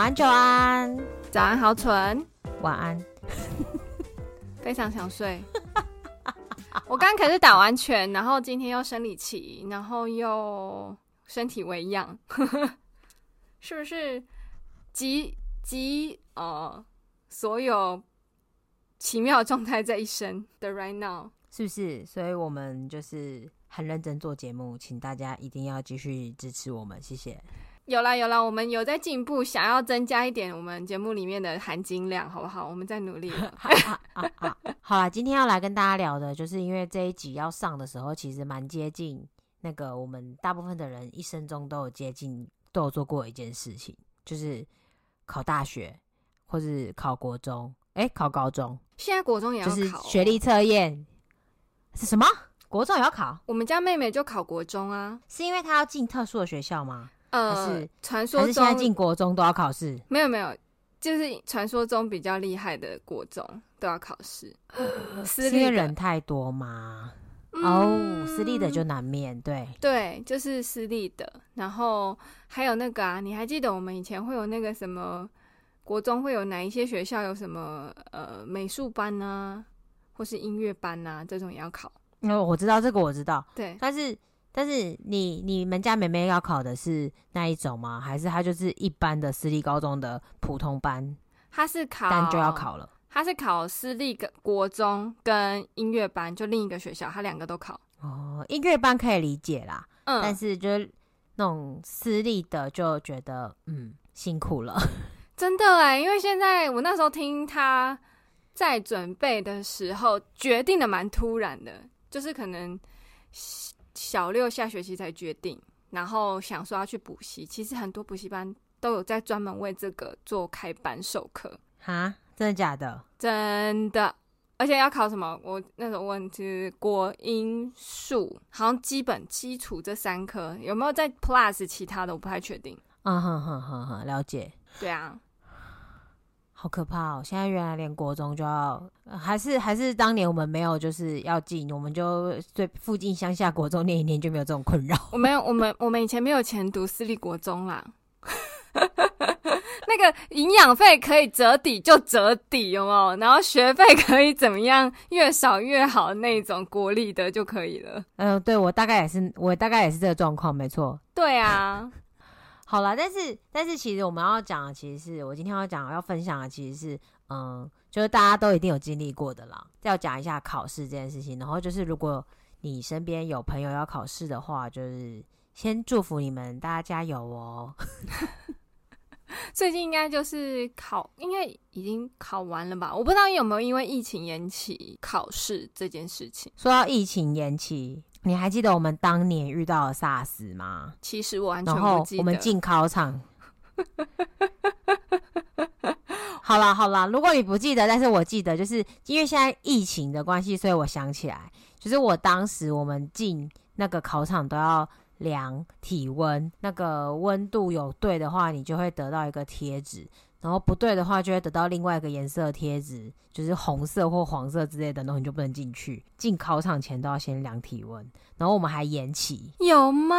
早安，久安，早安，好蠢，晚安，非常想睡。我刚可是打完拳，然后今天又生理期，然后又身体微恙，是不是集集呃所有奇妙状态在一身的 right now？是不是？所以我们就是很认真做节目，请大家一定要继续支持我们，谢谢。有啦有啦，我们有在进步，想要增加一点我们节目里面的含金量，好不好？我们在努力了。啊啊啊、好啦，今天要来跟大家聊的，就是因为这一集要上的时候，其实蛮接近那个我们大部分的人一生中都有接近都有做过一件事情，就是考大学或是考国中，哎、考高中。现在国中也要考、就是学历测验是什么？国中也要考？我们家妹妹就考国中啊，是因为她要进特殊的学校吗？呃，传说中是现在进国中都要考试？没有没有，就是传说中比较厉害的国中都要考试。私立的人太多吗？哦、嗯，oh, 私立的就难免对对，就是私立的。然后还有那个啊，你还记得我们以前会有那个什么国中会有哪一些学校有什么呃美术班啊，或是音乐班啊，这种也要考。哦，我知道这个，我知道。对，但是。但是你你们家妹妹要考的是那一种吗？还是她就是一般的私立高中的普通班？她是考，但就要考了。她是考私立跟国中跟音乐班，就另一个学校，她两个都考。哦，音乐班可以理解啦，嗯，但是就是那种私立的就觉得嗯辛苦了。真的哎，因为现在我那时候听她在准备的时候，决定的蛮突然的，就是可能。小六下学期才决定，然后想说要去补习。其实很多补习班都有在专门为这个做开班授课。哈，真的假的？真的，而且要考什么？我那时候问是，国英数，好像基本基础这三科有没有在 Plus 其他的？我不太确定。嗯哼哼哼哼，了解。对啊。好可怕哦！现在原来连国中就要，还是还是当年我们没有就是要进，我们就对附近乡下国中念一念就没有这种困扰。我没有，我们我们以前没有钱读私立国中啦。那个营养费可以折抵就折抵，有没有？然后学费可以怎么样，越少越好那种国立的就可以了。嗯、呃，对，我大概也是，我大概也是这个状况，没错。对啊。好了，但是但是其实我们要讲的，其实是我今天要讲要分享的，其实是嗯，就是大家都一定有经历过的啦。要讲一下考试这件事情，然后就是如果你身边有朋友要考试的话，就是先祝福你们，大家加油哦。最近应该就是考，应该已经考完了吧？我不知道有没有因为疫情延期考试这件事情。说到疫情延期。你还记得我们当年遇到的 SARS 吗？其实我完全不记得。然后我们进考场，好啦好啦，如果你不记得，但是我记得，就是因为现在疫情的关系，所以我想起来，就是我当时我们进那个考场都要量体温，那个温度有对的话，你就会得到一个贴纸。然后不对的话，就会得到另外一个颜色的贴纸，就是红色或黄色之类的，然后你就不能进去。进考场前都要先量体温，然后我们还延期，有吗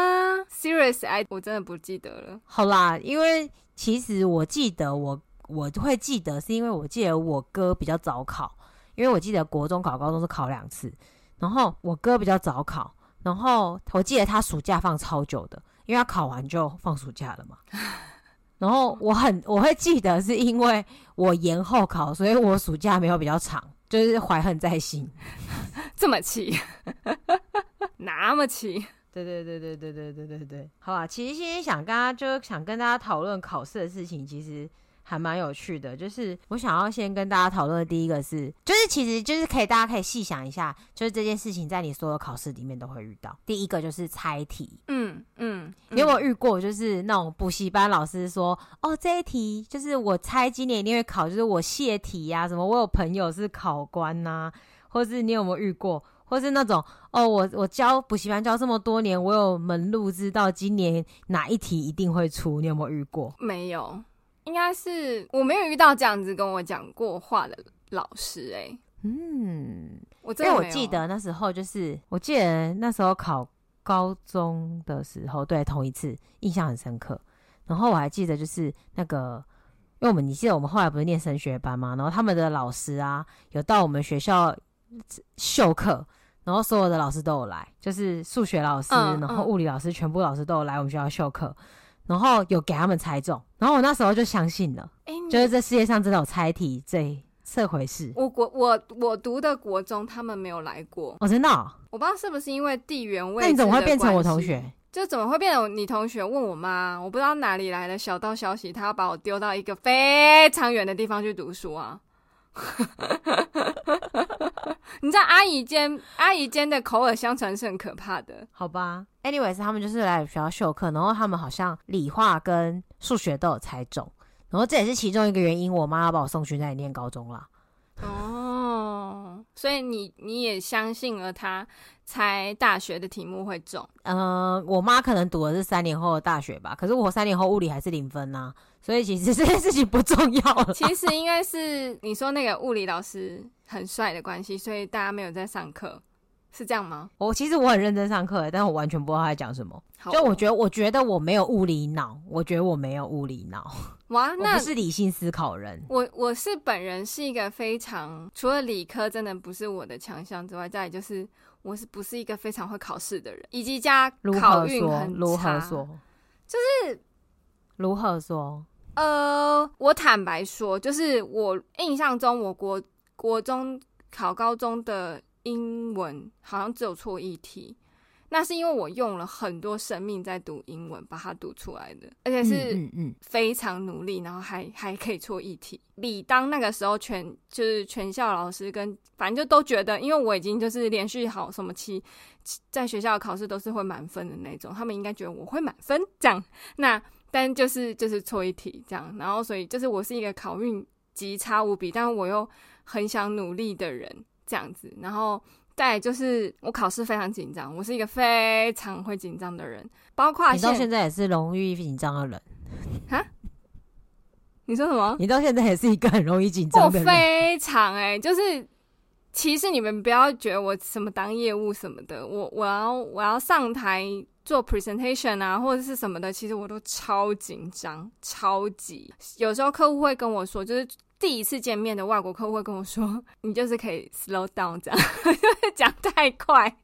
？Serious，哎，我真的不记得了。好啦，因为其实我记得我我会记得，是因为我记得我哥比较早考，因为我记得国中考、高中是考两次，然后我哥比较早考，然后我记得他暑假放超久的，因为他考完就放暑假了嘛。然后我很我会记得，是因为我延后考，所以我暑假没有比较长，就是怀恨在心，这么气，那么气，对对对对对对对对对，好吧，其实今天想跟大家就想跟大家讨论考试的事情，其实。还蛮有趣的，就是我想要先跟大家讨论的第一个是，就是其实就是可以大家可以细想一下，就是这件事情在你所有考试里面都会遇到。第一个就是猜题，嗯嗯，你有没有遇过？就是那种补习班老师说，哦，这一题就是我猜今年一定会考，就是我泄题呀，什么我有朋友是考官呐，或是你有没有遇过？或是那种哦，我我教补习班教这么多年，我有门路知道今年哪一题一定会出，你有没有遇过？没有。应该是我没有遇到这样子跟我讲过话的老师哎、欸，嗯，我真的因为我记得那时候就是，我记得那时候考高中的时候，对，同一次印象很深刻。然后我还记得就是那个因为我们你记得我们后来不是念升学班吗？然后他们的老师啊，有到我们学校授课，然后所有的老师都有来，就是数学老师，嗯、然后物理老师，嗯、全部老师都有来我们学校授课，然后有给他们猜中，然后我那时候就相信了，欸、就是这世界上真的有猜题这这回事。我国我我读的国中他们没有来过，哦，真的、哦，我不知道是不是因为地缘位置，那你怎么会变成我同学？就怎么会变成你同学？问我妈，我不知道哪里来的小道消息，他要把我丢到一个非常远的地方去读书啊！你知道阿姨间阿姨间的口耳相传是很可怕的，好吧？Anyways，他们就是来学校授课，然后他们好像理化跟数学都有猜中，然后这也是其中一个原因，我妈要把我送去那里念高中了。哦，所以你你也相信了他猜大学的题目会中？嗯、呃，我妈可能读的是三年后的大学吧，可是我三年后物理还是零分呐，所以其实这件事情不重要了。其实应该是你说那个物理老师很帅的关系，所以大家没有在上课。是这样吗？我其实我很认真上课，但是我完全不知道他在讲什么。好就我觉得，我觉得我没有物理脑，我觉得我没有物理脑。哇，那我不是理性思考人。我我是本人是一个非常除了理科真的不是我的强项之外，再就是我是不是一个非常会考试的人，以及加考运很差。如何说？就是如何说？呃，我坦白说，就是我印象中，我国国中考高中的。英文好像只有错一题，那是因为我用了很多生命在读英文，把它读出来的，而且是非常努力，然后还还可以错一题。理当那个时候全就是全校老师跟反正就都觉得，因为我已经就是连续好什么期在学校考试都是会满分的那种，他们应该觉得我会满分这样。那但就是就是错一题这样，然后所以就是我是一个考运极差无比，但我又很想努力的人。这样子，然后再就是我考试非常紧张，我是一个非常会紧张的人，包括你到现在也是容易紧张的人哈？你说什么？你到现在也是一个很容易紧张的人，我非常哎、欸，就是其实你们不要觉得我什么当业务什么的，我我要我要上台做 presentation 啊或者是什么的，其实我都超紧张，超级有时候客户会跟我说，就是。第一次见面的外国客户会跟我说：“ 你就是可以 slow down 这样，讲太快，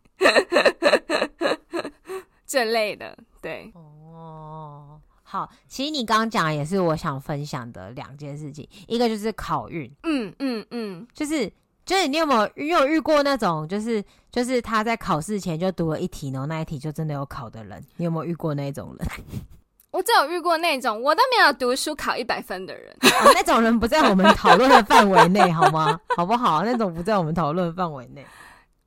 这类的。”对，哦，好，其实你刚刚讲的也是我想分享的两件事情，一个就是考运，嗯嗯嗯，就是就是你有没有你有遇过那种，就是就是他在考试前就读了一题，然后那一题就真的有考的人，你有没有遇过那种人？我只有遇过那种我都没有读书考一百分的人，哦，那种人不在我们讨论的范围内，好吗？好不好？那种不在我们讨论范围内。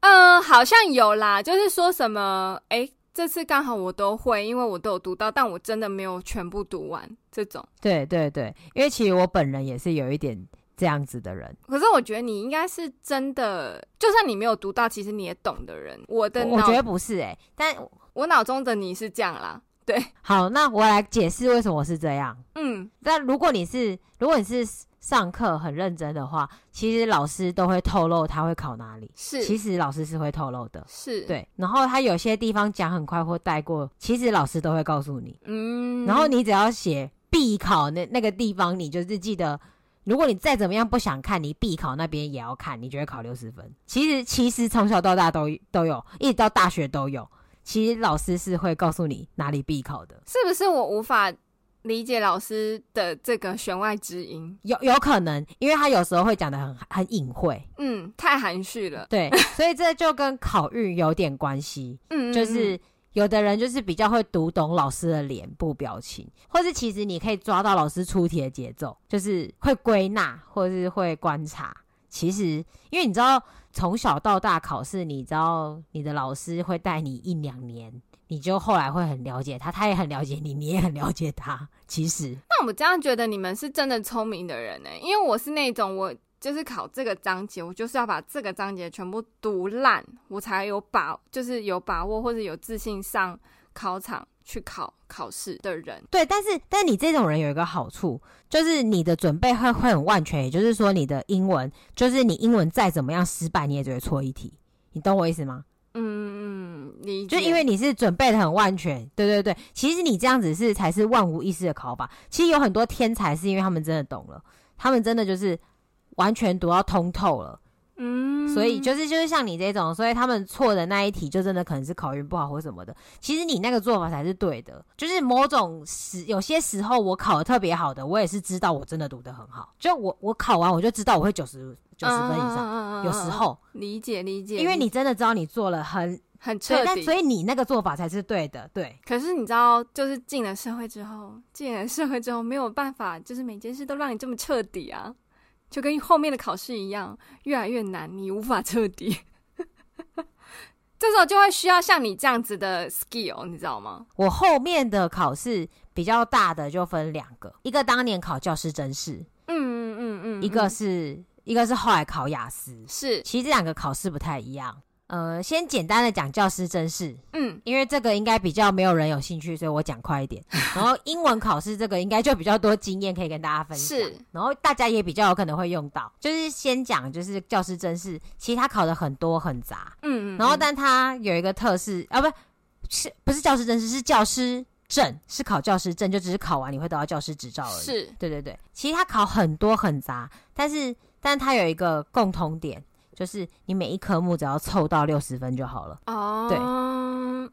嗯，好像有啦，就是说什么，哎，这次刚好我都会，因为我都有读到，但我真的没有全部读完这种。对对对，因为其实我本人也是有一点这样子的人。可是我觉得你应该是真的，就算你没有读到，其实你也懂的人。我的，我觉得不是哎，但我脑中的你是这样啦。对，好，那我来解释为什么我是这样。嗯，但如果你是如果你是上课很认真的话，其实老师都会透露他会考哪里。是，其实老师是会透露的。是，对。然后他有些地方讲很快或带过，其实老师都会告诉你。嗯，然后你只要写必考那那个地方，你就是记得，如果你再怎么样不想看，你必考那边也要看，你就会考六十分。其实其实从小到大都都有，一直到大学都有。其实老师是会告诉你哪里必考的，是不是？我无法理解老师的这个弦外之音，有有可能，因为他有时候会讲的很很隐晦，嗯，太含蓄了，对，所以这就跟考运有点关系，嗯，就是有的人就是比较会读懂老师的脸部表情，或是其实你可以抓到老师出题的节奏，就是会归纳或是会观察。其实，因为你知道，从小到大考试，你知道你的老师会带你一两年，你就后来会很了解他，他也很了解你，你也很了解他。其实，那我这样觉得你们是真的聪明的人呢，因为我是那种我就是考这个章节，我就是要把这个章节全部读烂，我才有把，就是有把握或者有自信上考场。去考考试的人，对，但是但你这种人有一个好处，就是你的准备会会很万全，也就是说你的英文，就是你英文再怎么样失败，你也只会错一题，你懂我意思吗？嗯嗯，理解，就因为你是准备的很万全，对对对。其实你这样子是才是万无一失的考法。其实有很多天才是因为他们真的懂了，他们真的就是完全读到通透了。嗯，所以就是就是像你这种，所以他们错的那一题就真的可能是考运不好或什么的。其实你那个做法才是对的，就是某种时有些时候我考的特别好的，我也是知道我真的读得很好。就我我考完我就知道我会九十九十分以上，有时候理解理解，因为你真的知道你做了很很彻底，所以你那个做法才是对的。对，可是你知道，就是进了社会之后，进了社会之后没有办法，就是每件事都让你这么彻底啊。就跟后面的考试一样，越来越难，你无法彻底。这时候就会需要像你这样子的 skill，你知道吗？我后面的考试比较大的就分两个，一个当年考教师真试，嗯嗯嗯嗯，一个是一个是后来考雅思，是，其实这两个考试不太一样。呃，先简单的讲教师真试，嗯，因为这个应该比较没有人有兴趣，所以我讲快一点。然后英文考试这个应该就比较多经验可以跟大家分享，是，然后大家也比较有可能会用到。就是先讲就是教师真试，其实他考的很多很杂，嗯嗯，然后但他有一个特色啊，不是，是不是教师甄试是教师证，是考教师证，就只是考完你会得到教师执照而已。是，对对对，其实他考很多很杂，但是但他有一个共同点。就是你每一科目只要凑到六十分就好了。哦，对，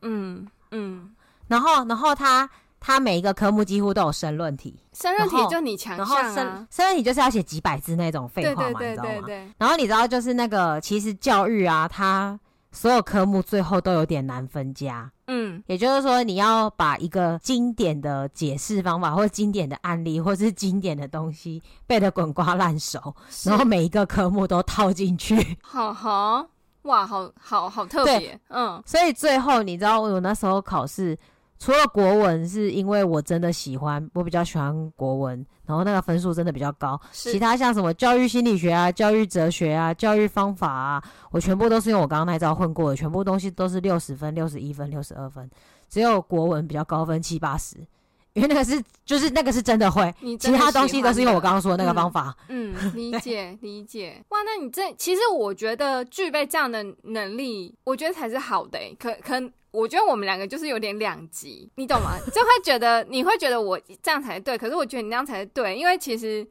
嗯嗯，然后然后他他每一个科目几乎都有申论题，申论题就你强项啊，然后申申论题就是要写几百字那种废话嘛，你知道吗？然后你知道就是那个其实教育啊，它所有科目最后都有点难分家。嗯，也就是说，你要把一个经典的解释方法，或者经典的案例，或是经典的东西背得滚瓜烂熟，然后每一个科目都套进去。好好，哇，好好好特别。嗯，所以最后你知道，我那时候考试。除了国文，是因为我真的喜欢，我比较喜欢国文，然后那个分数真的比较高。其他像什么教育心理学啊、教育哲学啊、教育方法啊，我全部都是用我刚刚那招混过的，全部东西都是六十分、六十一分、六十二分，只有国文比较高分七八十，因为那个是就是那个是真的会，的其他东西都是用我刚刚说的那个方法。嗯，嗯，理解理解。哇，那你这其实我觉得具备这样的能力，我觉得才是好的、欸。可可。我觉得我们两个就是有点两极，你懂吗？就会觉得你会觉得我这样才对，可是我觉得你那样才是对，因为其实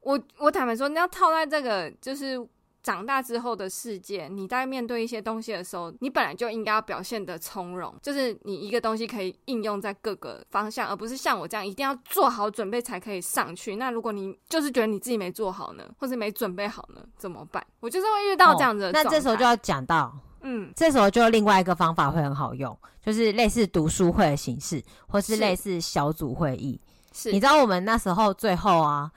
我我坦白说，你要套在这个就是长大之后的世界，你在面对一些东西的时候，你本来就应该要表现得从容，就是你一个东西可以应用在各个方向，而不是像我这样一定要做好准备才可以上去。那如果你就是觉得你自己没做好呢，或是没准备好呢，怎么办？我就是会遇到这样子的、那这时候就要讲到。嗯，这时候就另外一个方法会很好用，就是类似读书会的形式，或是类似小组会议。是，你知道我们那时候最后啊，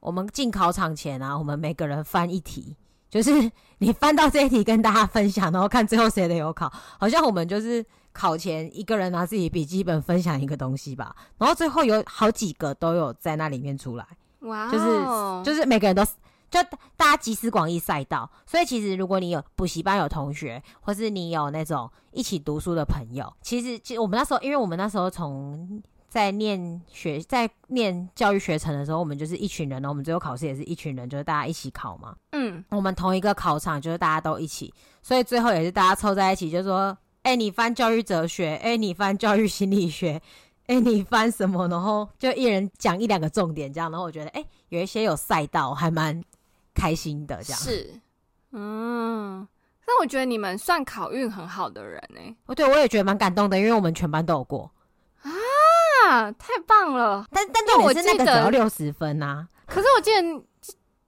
我们进考场前啊，我们每个人翻一题，就是你翻到这一题跟大家分享，然后看最后谁的有考。好像我们就是考前一个人拿自己笔记本分享一个东西吧，然后最后有好几个都有在那里面出来。哇、哦，就是就是每个人都。就大家集思广益赛道，所以其实如果你有补习班有同学，或是你有那种一起读书的朋友，其实其实我们那时候，因为我们那时候从在念学在念教育学程的时候，我们就是一群人，然后我们最后考试也是一群人，就是大家一起考嘛。嗯，我们同一个考场，就是大家都一起，所以最后也是大家凑在一起，就是说，哎、欸，你翻教育哲学，哎、欸，你翻教育心理学，哎、欸，你翻什么？然后就一人讲一两个重点，这样，然后我觉得，哎、欸，有一些有赛道，还蛮。开心的这样是，嗯，那我觉得你们算考运很好的人呢、欸。哦，对，我也觉得蛮感动的，因为我们全班都有过啊，太棒了。但但重点是那个只要六十分啊。可是我记得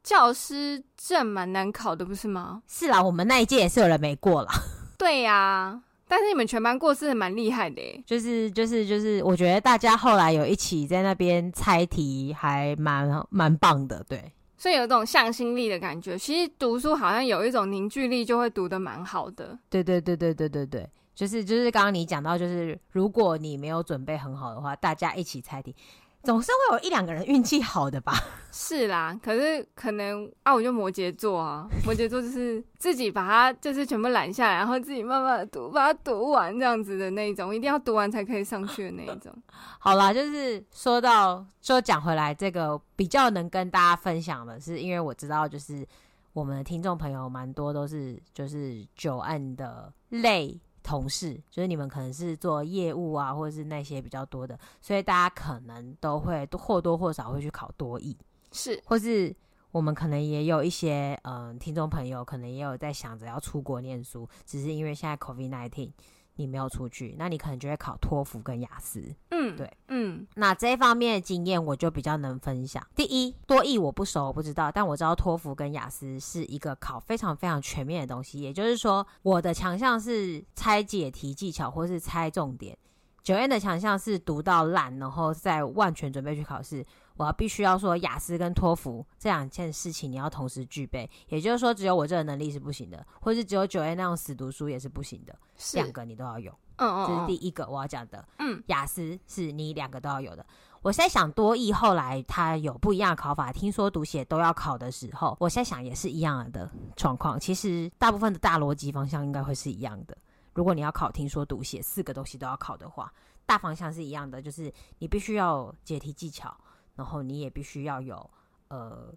教师证蛮难考的，不是吗？是啦，我们那一届也是有人没过啦。对呀、啊，但是你们全班过是蛮厉害的、欸，就是就是就是，我觉得大家后来有一起在那边猜题，还蛮蛮棒的，对。所以有一种向心力的感觉。其实读书好像有一种凝聚力，就会读得蛮好的。对对对对对对对，就是就是刚刚你讲到，就是如果你没有准备很好的话，大家一起猜题。总是会有一两个人运气好的吧？是啦，可是可能啊，我就摩羯座啊，摩羯座就是自己把它就是全部揽下来，然后自己慢慢的读，把它读完这样子的那一种，一定要读完才可以上去的那一种。好啦，就是说到说讲回来，这个比较能跟大家分享的是，因为我知道就是我们的听众朋友蛮多都是就是久按的类。同事，就是你们可能是做业务啊，或者是那些比较多的，所以大家可能都会或多或少会去考多译，是，或是我们可能也有一些嗯、呃、听众朋友，可能也有在想着要出国念书，只是因为现在 COVID-19。你没有出去，那你可能就会考托福跟雅思。嗯，对，嗯，那这一方面的经验我就比较能分享。第一，多益我不熟，我不知道，但我知道托福跟雅思是一个考非常非常全面的东西。也就是说，我的强项是猜解题技巧或是猜重点，Joanne 的强项是读到烂，然后再万全准备去考试。我要必须要说，雅思跟托福这两件事情你要同时具备，也就是说，只有我这个能力是不行的，或是只有 Joanne 那种死读书也是不行的，两个你都要有。嗯嗯，这是第一个我要讲的。嗯，雅思是你两个都要有的。我在想多益后来它有不一样的考法，听说读写都要考的时候，我在想也是一样的状况。其实大部分的大逻辑方向应该会是一样的。如果你要考听说读写四个东西都要考的话，大方向是一样的，就是你必须要有解题技巧。然后你也必须要有呃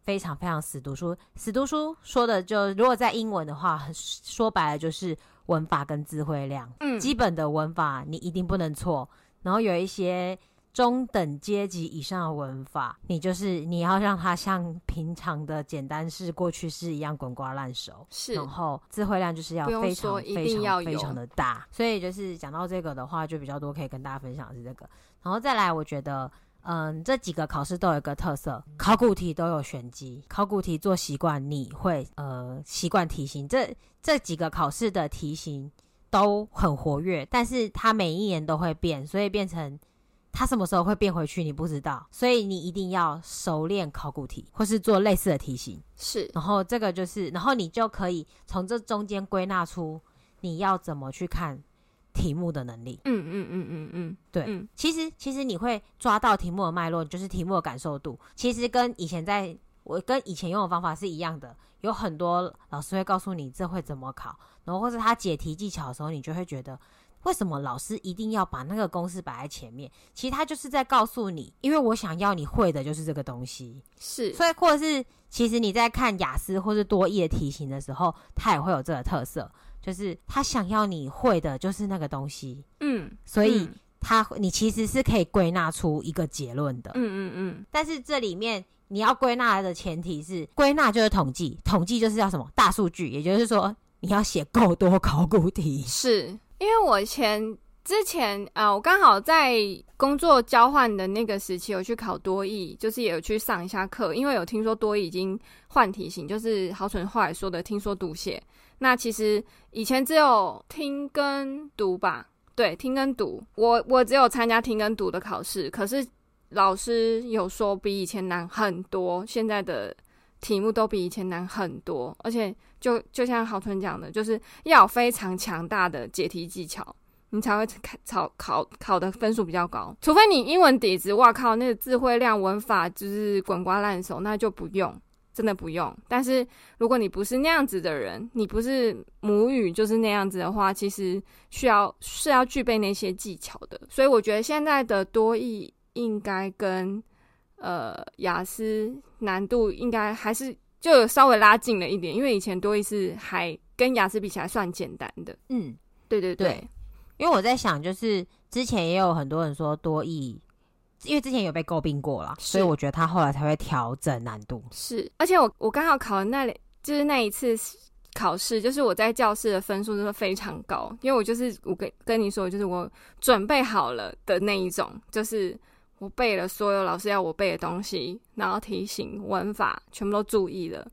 非常非常死读书，死读书说的就如果在英文的话，说白了就是文法跟词汇量，嗯，基本的文法你一定不能错。然后有一些中等阶级以上的文法，你就是你要让它像平常的简单式、过去式一样滚瓜烂熟。是，然后词汇量就是要非常非常非常的大。所以就是讲到这个的话，就比较多可以跟大家分享的是这个。然后再来，我觉得。嗯，这几个考试都有一个特色，考古题都有玄机。考古题做习惯，你会呃习惯题型。这这几个考试的题型都很活跃，但是它每一年都会变，所以变成它什么时候会变回去，你不知道。所以你一定要熟练考古题，或是做类似的题型。是，然后这个就是，然后你就可以从这中间归纳出你要怎么去看。题目的能力，嗯嗯嗯嗯嗯，对，嗯、其实其实你会抓到题目的脉络，就是题目的感受度，其实跟以前在我跟以前用的方法是一样的。有很多老师会告诉你这会怎么考，然后或者他解题技巧的时候，你就会觉得为什么老师一定要把那个公式摆在前面？其实他就是在告诉你，因为我想要你会的就是这个东西，是，所以或者是其实你在看雅思或是多义的题型的时候，它也会有这个特色。就是他想要你会的，就是那个东西，嗯，所以他你其实是可以归纳出一个结论的，嗯嗯嗯。但是这里面你要归纳的前提是，归纳就是统计，统计就是要什么大数据，也就是说你要写够多考古题。是因为我前之前啊、呃，我刚好在工作交换的那个时期有去考多益，就是也有去上一下课，因为有听说多益已经换题型，就是豪纯后来说的听说读写。那其实以前只有听跟读吧，对，听跟读。我我只有参加听跟读的考试，可是老师有说比以前难很多，现在的题目都比以前难很多，而且就就像郝春讲的，就是要非常强大的解题技巧，你才会考考考的分数比较高。除非你英文底子，哇靠，那个词汇量、文法就是滚瓜烂熟，那就不用。真的不用，但是如果你不是那样子的人，你不是母语就是那样子的话，其实需要是要具备那些技巧的。所以我觉得现在的多益应该跟呃雅思难度应该还是就有稍微拉近了一点，因为以前多益是还跟雅思比起来算简单的。嗯，对对对，对，因为我在想，就是之前也有很多人说多益。因为之前有被诟病过啦，所以我觉得他后来才会调整难度。是，而且我我刚好考的那里，就是那一次考试，就是我在教室的分数就是非常高，因为我就是我跟跟你说，就是我准备好了的那一种，就是我背了所有老师要我背的东西，然后题型、文法全部都注意了，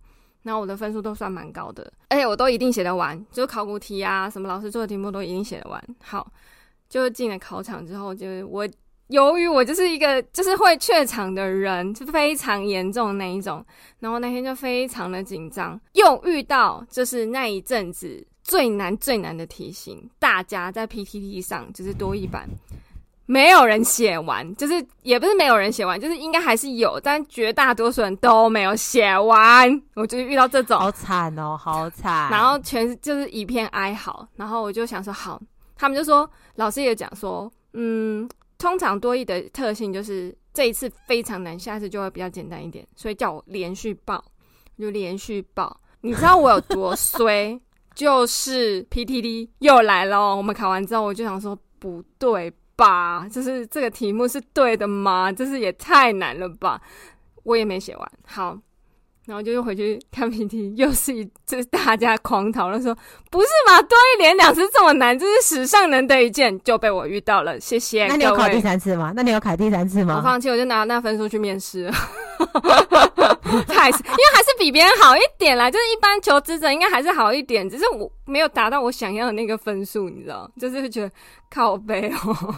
然后我的分数都算蛮高的，而且我都一定写得完，就是考古题啊，什么老师做的题目都一定写得完。好，就进了考场之后，就是我。由于我就是一个就是会怯场的人，是非常严重的那一种，然后那天就非常的紧张，又遇到就是那一阵子最难最难的题型，大家在 PTT 上就是多一版，没有人写完，就是也不是没有人写完，就是应该还是有，但绝大多数人都没有写完，我就遇到这种，好惨哦，好惨，然后全就是一片哀嚎，然后我就想说好，他们就说老师也讲说，嗯。通常多益的特性就是这一次非常难，下次就会比较简单一点，所以叫我连续报，我就连续报。你知道我有多衰？就是 PTD 又来了。我们考完之后，我就想说不对吧？就是这个题目是对的吗？就是也太难了吧？我也没写完。好。然后就又回去看 PPT，又是一就是大家狂讨论说，不是嘛？多一连两次这么难，这是史上难得一见，就被我遇到了。谢谢。那你有考第三次吗？那你有考第三次吗？我放弃，我就拿那分数去面试了。还是因为还是比别人好一点啦，就是一般求职者应该还是好一点，只是我没有达到我想要的那个分数，你知道？就是会觉得靠背哦。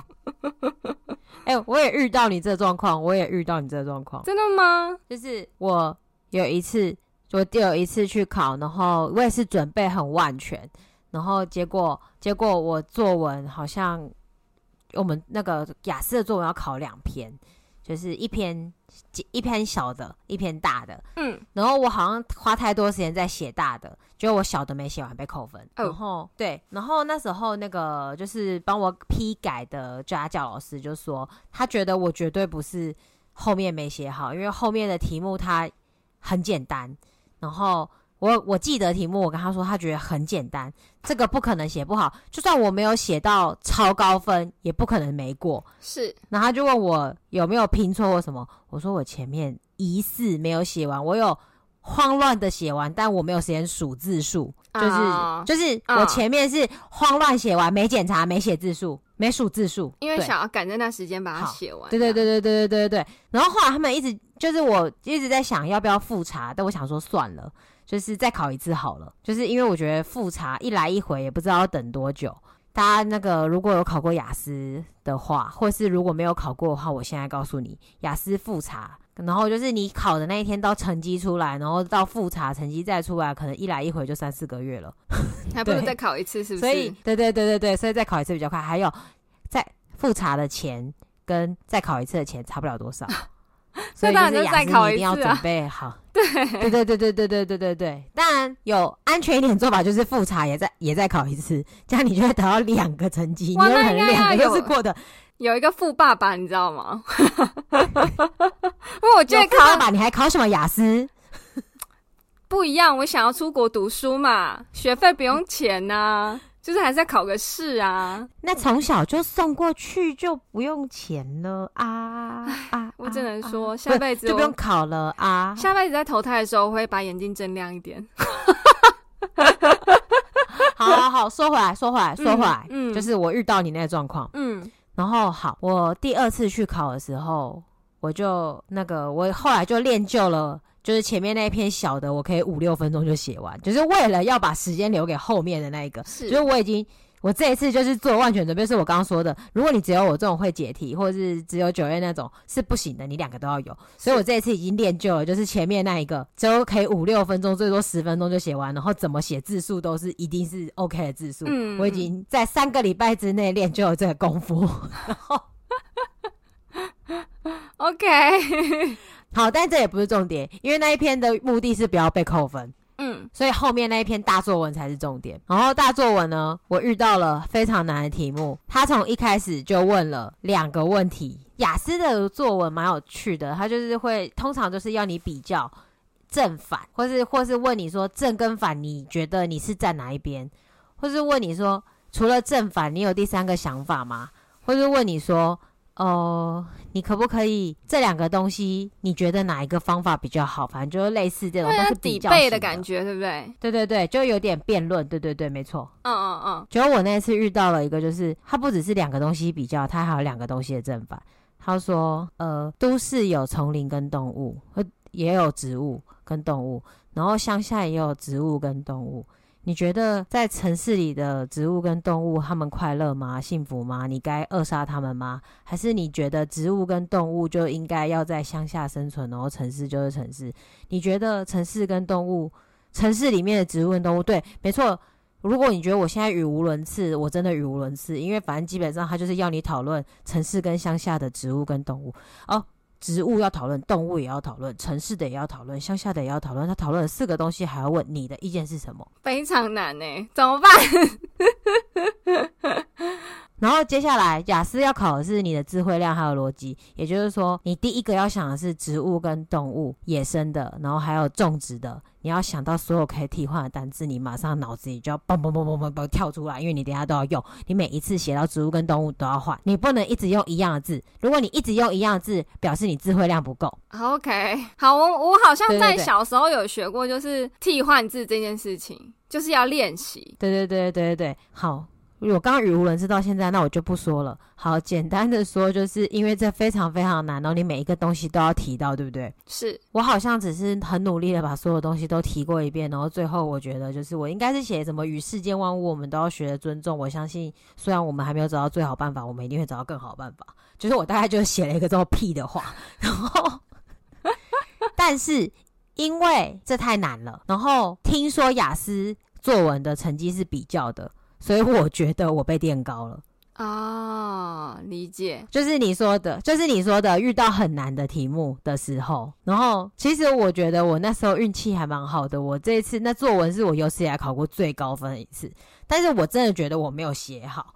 哎、欸，我也遇到你这个状况，我也遇到你这个状况。真的吗？就是我。有一次，我第有一次去考，然后我也是准备很万全，然后结果结果我作文好像我们那个雅思的作文要考两篇，就是一篇一篇小的，一篇大的，嗯，然后我好像花太多时间在写大的，结果我小的没写完被扣分，然后对，然后那时候那个就是帮我批改的家教老师就说，他觉得我绝对不是后面没写好，因为后面的题目他。很简单，然后我我记得题目，我跟他说，他觉得很简单，这个不可能写不好，就算我没有写到超高分，也不可能没过。是，然后他就问我有没有拼错或什么，我说我前面疑似没有写完，我有慌乱的写完，但我没有时间数字数，就是、就是我前面是慌乱写完，没检查，没写字数，没数字数，因为想要赶在那时间把它写完。对对对对对对对对对，然后后来他们一直。就是我一直在想要不要复查，但我想说算了，就是再考一次好了。就是因为我觉得复查一来一回也不知道要等多久。大家那个如果有考过雅思的话，或是如果没有考过的话，我现在告诉你，雅思复查，然后就是你考的那一天到成绩出来，然后到复查成绩再出来，可能一来一回就三四个月了，还不如再考一次，是不是？所以对对对对对，所以再考一次比较快。还有在复查的钱跟再考一次的钱差不了多少。所以就是雅思你一定要准备好。对对对对对对对对对对。当然有安全一点做法，就是复查也再也再考一次，这样你就会得到两个成绩，你有可能两个都是过的。有一个富爸爸，你知道吗？因为我觉得考爸爸，你还考什么雅思？不一样，我想要出国读书嘛，学费不用钱呐、啊。就是还是要考个试啊，那从小就送过去就不用钱了啊啊！我只能说、啊、下辈子就不用考了啊！下辈子在投胎的时候我会把眼睛睁亮一点。好好好，说回来说回来说回来，嗯，就是我遇到你那个状况，嗯，然后好，我第二次去考的时候，我就那个我后来就练就了。就是前面那一篇小的，我可以五六分钟就写完，就是为了要把时间留给后面的那一个。是，就是我已经，我这一次就是做万全准备，是我刚刚说的，如果你只有我这种会解题，或者是只有九月那种是不行的，你两个都要有。所以我这一次已经练就了，就是前面那一个，就可以五六分钟，最多十分钟就写完，然后怎么写字数都是一定是 OK 的字数。嗯，我已经在三个礼拜之内练就了这个功夫。然后，OK。好，但这也不是重点，因为那一篇的目的是不要被扣分，嗯，所以后面那一篇大作文才是重点。然后大作文呢，我遇到了非常难的题目，他从一开始就问了两个问题。雅思的作文蛮有趣的，他就是会通常就是要你比较正反，或是或是问你说正跟反，你觉得你是站哪一边，或是问你说除了正反，你有第三个想法吗？或是问你说。哦，你可不可以这两个东西？你觉得哪一个方法比较好？反正就是类似这种，都是比较的感觉，对不对？对对对，就有点辩论，对对对，没错。嗯嗯嗯。结果我那次遇到了一个，就是他不只是两个东西比较，他还有两个东西的正反。他说，呃，都市有丛林跟动物，也有植物跟动物，然后乡下也有植物跟动物。你觉得在城市里的植物跟动物，他们快乐吗？幸福吗？你该扼杀他们吗？还是你觉得植物跟动物就应该要在乡下生存，然后城市就是城市？你觉得城市跟动物，城市里面的植物跟动物，对，没错。如果你觉得我现在语无伦次，我真的语无伦次，因为反正基本上他就是要你讨论城市跟乡下的植物跟动物哦。植物要讨论，动物也要讨论，城市的也要讨论，乡下的也要讨论。他讨论了四个东西，还要问你的意见是什么？非常难呢，怎么办？然后接下来雅思要考的是你的智慧量还有逻辑，也就是说，你第一个要想的是植物跟动物、野生的，然后还有种植的。你要想到所有可以替换的单字，你马上脑子里就要嘣嘣嘣嘣嘣嘣跳出来，因为你等下都要用。你每一次写到植物跟动物都要换，你不能一直用一样的字。如果你一直用一样的字，表示你智慧量不够。OK，好，我我好像在小时候有学过，就是替换字这件事情，就是要练习。对对对对对对，好。我刚刚语无伦次到现在，那我就不说了。好，简单的说，就是因为这非常非常难，然后你每一个东西都要提到，对不对？是我好像只是很努力的把所有东西都提过一遍，然后最后我觉得就是我应该是写什么与世间万物我们都要学的尊重。我相信，虽然我们还没有找到最好办法，我们一定会找到更好的办法。就是我大概就写了一个这么屁的话，然后，但是因为这太难了，然后听说雅思作文的成绩是比较的。所以我觉得我被垫高了。哦，理解，就是你说的，就是你说的，遇到很难的题目的时候，然后其实我觉得我那时候运气还蛮好的，我这一次那作文是我有史以来考过最高分的一次，但是我真的觉得我没有写好，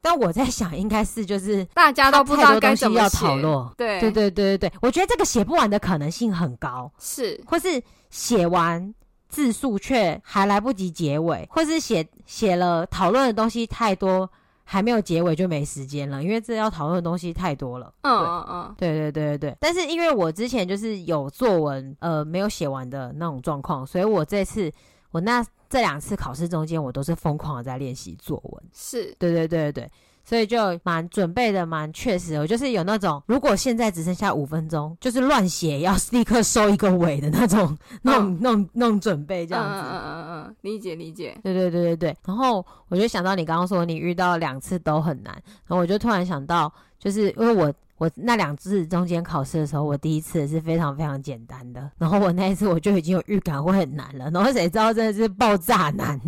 但我在想应该是就是大家都不知道该怎么要讨论，对对对对对对，我觉得这个写不完的可能性很高，是，或是写完。字数却还来不及结尾，或是写写了讨论的东西太多，还没有结尾就没时间了，因为这要讨论的东西太多了。嗯嗯嗯，对对对对对。但是因为我之前就是有作文呃没有写完的那种状况，所以我这次我那这两次考试中间，我都是疯狂的在练习作文。是，对对对对对。所以就蛮准备的，蛮确实我，就是有那种如果现在只剩下五分钟，就是乱写要立刻收一个尾的那种，那种、那种、那种准备这样子。嗯嗯嗯嗯，理解理解。对对对对对。然后我就想到你刚刚说你遇到两次都很难，然后我就突然想到，就是因为我我那两次中间考试的时候，我第一次是非常非常简单的，然后我那一次我就已经有预感会很难了，然后谁知道真的是爆炸难。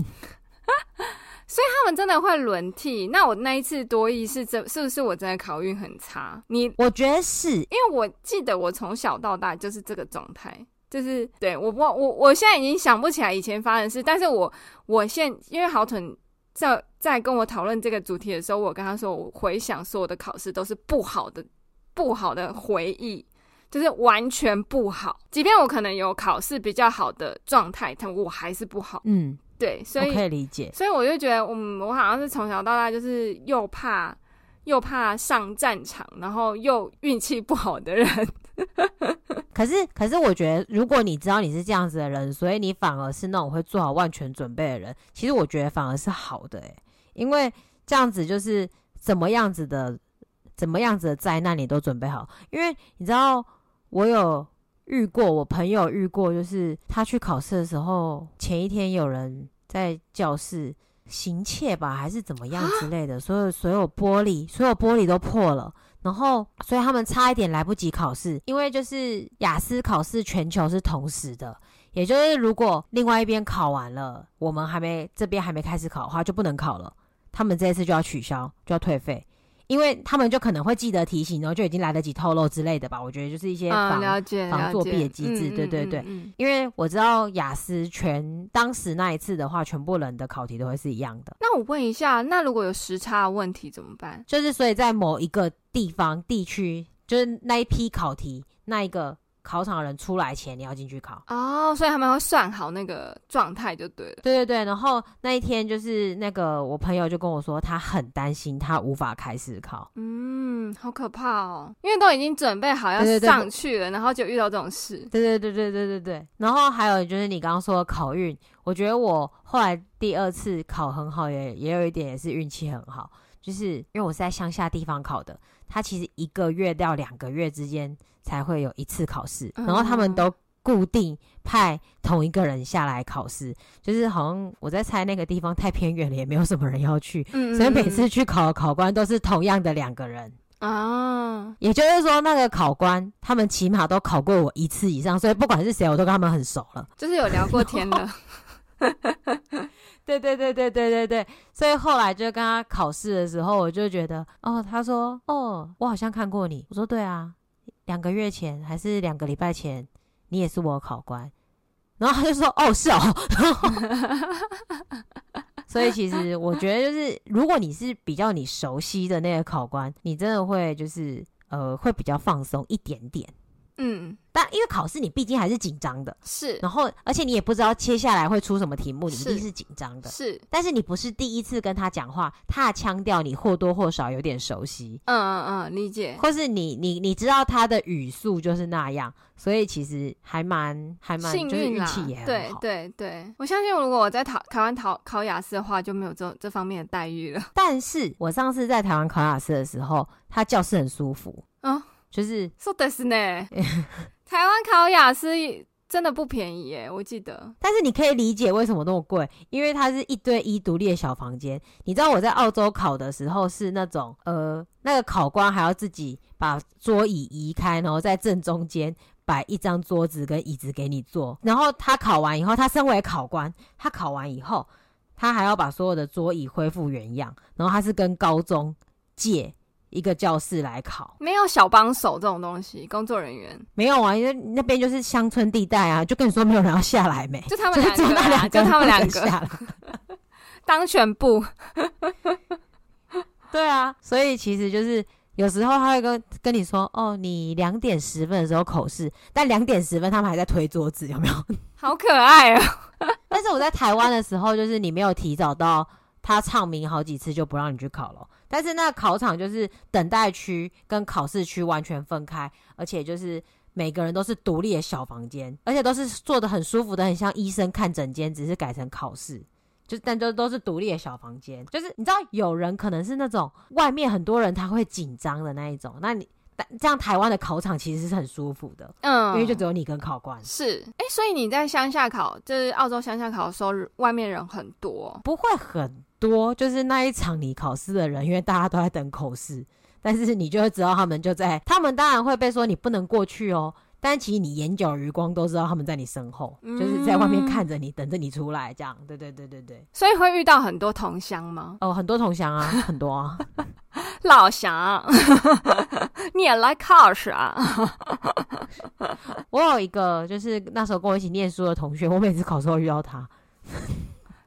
所以他们真的会轮替。那我那一次多益是这是不是我真的考运很差？你我觉得是因为我记得我从小到大就是这个状态，就是对我不我我现在已经想不起来以前发生的事，但是我我现因为好蠢在在跟我讨论这个主题的时候，我跟他说，我回想所有的考试都是不好的不好的回忆，就是完全不好。即便我可能有考试比较好的状态，但我还是不好。嗯。对，所以可以理解，所以我就觉得，嗯，我好像是从小到大就是又怕又怕上战场，然后又运气不好的人。可是，可是我觉得，如果你知道你是这样子的人，所以你反而是那种会做好万全准备的人，其实我觉得反而是好的，诶，因为这样子就是怎么样子的，怎么样子的灾难你都准备好。因为你知道，我有。遇过我朋友遇过，就是他去考试的时候，前一天有人在教室行窃吧，还是怎么样之类的，所有所有玻璃，所有玻璃都破了，然后所以他们差一点来不及考试，因为就是雅思考试全球是同时的，也就是如果另外一边考完了，我们还没这边还没开始考的话，就不能考了，他们这一次就要取消，就要退费。因为他们就可能会记得提醒，然后就已经来得及透露之类的吧。我觉得就是一些防、嗯、防作弊的机制，对对对。因为我知道雅思全当时那一次的话，全部人的考题都会是一样的。那我问一下，那如果有时差的问题怎么办？就是所以在某一个地方地区，就是那一批考题那一个。考场的人出来前，你要进去考哦，所以他们会算好那个状态就对了。对对对，然后那一天就是那个我朋友就跟我说，他很担心他无法开试考。嗯，好可怕哦，因为都已经准备好要上去了，对对对，然后就遇到这种事。对对对对对对对。然后还有就是你刚刚说的考运，我觉得我后来第二次考很好也，也也有一点也是运气很好，就是因为我是在乡下地方考的，他其实一个月到两个月之间。才会有一次考试，然后他们都固定派同一个人下来考试，就是好像我在猜那个地方太偏远了，也没有什么人要去，所以每次去考的考官都是同样的两个人啊。也就是说，那个考官他们起码都考过我一次以上，所以不管是谁，我都跟他们很熟了，就是有聊过天的。对对对对对对对，所以后来就跟他考试的时候，我就觉得哦，他说哦，我好像看过你，我说对啊。两个月前还是两个礼拜前，你也是我考官，然后他就说：“哦，是哦。”所以其实我觉得就是，如果你是比较你熟悉的那个考官，你真的会就是呃会比较放松一点点。嗯，但因为考试你毕竟还是紧张的，是，然后而且你也不知道接下来会出什么题目，你一定是紧张的，是。但是你不是第一次跟他讲话，他的腔调你或多或少有点熟悉，嗯嗯嗯，理解。或是你你你知道他的语速就是那样，所以其实还蛮还蛮幸运，就是运气也很好。对对对，我相信如果我在台台湾考考雅思的话，就没有这这方面的待遇了。但是我上次在台湾考雅思的时候，他教室很舒服，嗯。就是说的是呢，台湾考雅思真的不便宜耶，我记得。但是你可以理解为什么那么贵，因为它是一对一独立的小房间。你知道我在澳洲考的时候是那种，呃，那个考官还要自己把桌椅移开，然后在正中间摆一张桌子跟椅子给你坐。然后他考完以后，他身为考官，他考完以后，他还要把所有的桌椅恢复原样。然后他是跟高中借。一个教室来考，没有小帮手这种东西，工作人员。没有啊，因为那边就是乡村地带啊，就跟你说没有人要下来没，就他们 两个、啊，就他们两个。下来。当选部，对啊，所以其实就是有时候他会跟跟你说，哦，你两点十分的时候口试，但两点十分他们还在推桌子，有没有？好可爱啊！但是我在台湾的时候，就是你没有提早到，他唱名好几次就不让你去考了。但是那个考场就是等待区跟考试区完全分开，而且就是每个人都是独立的小房间，而且都是坐的很舒服的，很像医生看诊间，只是改成考试，就但都都是独立的小房间。就是你知道有人可能是那种外面很多人他会紧张的那一种，那你但这样台湾的考场其实是很舒服的，嗯，因为就只有你跟考官。是，哎、欸，所以你在乡下考，就是澳洲乡下考的时候，外面人很多，不会很。多就是那一场你考试的人，因为大家都在等口试，但是你就会知道他们就在，他们当然会被说你不能过去哦，但其实你眼角余光都知道他们在你身后，嗯、就是在外面看着你，等着你出来这样。对对对对对，所以会遇到很多同乡吗？哦，很多同乡啊，很多啊，老乡，你也来考试啊？我有一个就是那时候跟我一起念书的同学，我每次考试都遇到他，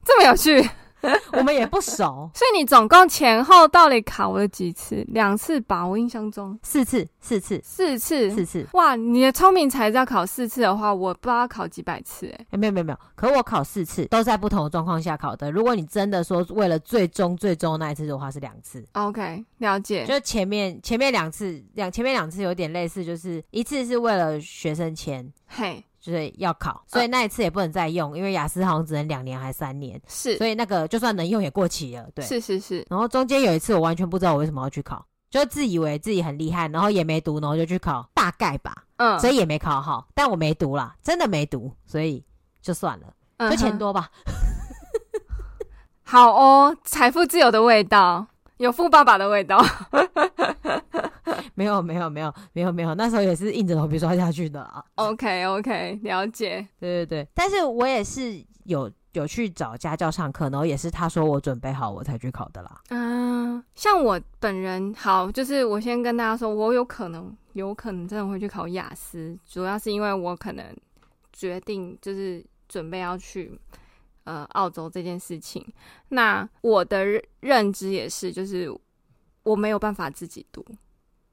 这么有趣。我们也不熟，所以你总共前后到底考了几次？两次吧，我印象中四次，四次，四次，四次。哇，你的聪明才智要考四次的话，我不知道要考几百次哎、欸。没有没有没有，可我考四次都在不同的状况下考的。如果你真的说为了最终最终那一次的话，是两次。OK，了解。就前面前面两次两前面两次有点类似，就是一次是为了学生签，嘿。就是要考，所以那一次也不能再用，因为雅思好像只能两年还三年，是，所以那个就算能用也过期了，对，是是是。然后中间有一次我完全不知道我为什么要去考，就自以为自己很厉害，然后也没读，然后就去考，大概吧，嗯，所以也没考好，但我没读啦，真的没读，所以就算了，就钱多吧。嗯、好哦，财富自由的味道，有富爸爸的味道。没有没有没有没有没有，那时候也是硬着头皮刷下去的啊。OK OK，了解。对对对，但是我也是有有去找家教上课，然后也是他说我准备好我才去考的啦。嗯、呃，像我本人，好，就是我先跟大家说，我有可能有可能真的会去考雅思，主要是因为我可能决定就是准备要去呃澳洲这件事情。那我的认知也是，就是我没有办法自己读。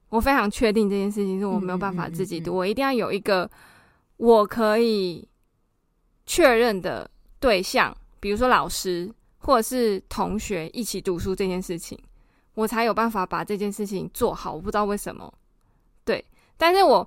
我非常确定这件事情是我没有办法自己读，嗯嗯嗯嗯、我一定要有一个我可以确认的对象，比如说老师或者是同学一起读书这件事情，我才有办法把这件事情做好。我不知道为什么，对，但是我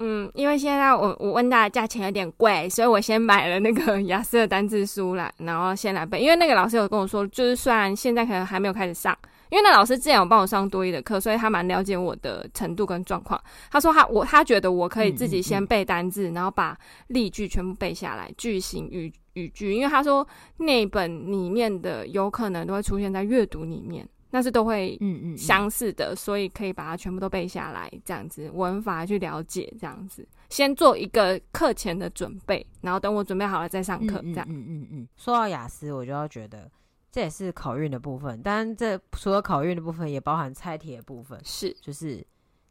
嗯，因为现在我我问大家价钱有点贵，所以我先买了那个雅思的单字书来，然后先来背。因为那个老师有跟我说，就是虽然现在可能还没有开始上。因为那老师之前有帮我上多一的课，所以他蛮了解我的程度跟状况。他说他我他觉得我可以自己先背单字，然后把例句全部背下来，句型语语句。因为他说那本里面的有可能都会出现在阅读里面，那是都会嗯嗯相似的，所以可以把它全部都背下来，这样子文法去了解，这样子先做一个课前的准备，然后等我准备好了再上课。这样嗯嗯嗯。说到雅思，我就要觉得。这也是考运的部分，但这除了考运的部分，也包含猜题的部分。是，就是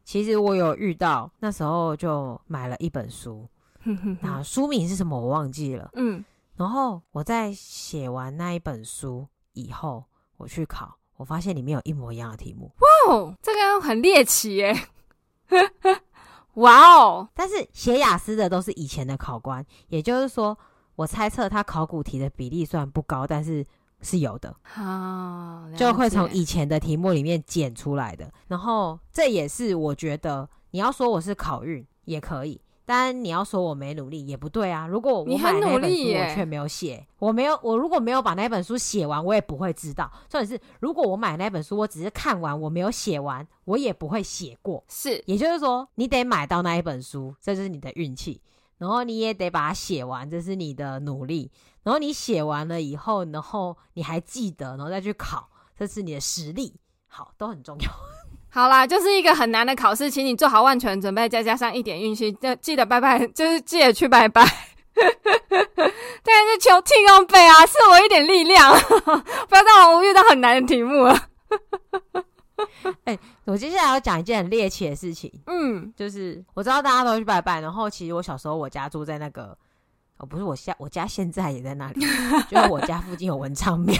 其实我有遇到，那时候就买了一本书，那书名是什么我忘记了。嗯，然后我在写完那一本书以后我去考，我发现里面有一模一样的题目。哇哦，这个很猎奇耶！哇哦，但是写雅思的都是以前的考官，也就是说，我猜测他考古题的比例虽然不高，但是是有的。好，就会从以前的题目里面捡出来的。然后这也是我觉得，你要说我是考运也可以。但你要说我没努力也不对啊！如果我买那本书，我却没有写，我没有，我如果没有把那本书写完，我也不会知道。重点是，如果我买那本书，我只是看完，我没有写完，我也不会写过。是，也就是说，你得买到那一本书，这就是你的运气，然后你也得把它写完，这是你的努力。然后你写完了以后，然后你还记得，然后再去考，这是你的实力。好，都很重要。好啦，就是一个很难的考试，请你做好万全准备，再加上一点运气，就记得拜拜，就是记得去拜拜。但是求天公伯啊，赐我一点力量，不要让我遇到很难的题目了。哎、欸，我接下来要讲一件很猎奇的事情。嗯，就是我知道大家都去拜拜，然后其实我小时候我家住在那个，哦，不是我家，我家现在也在那里，就是我家附近有文昌庙。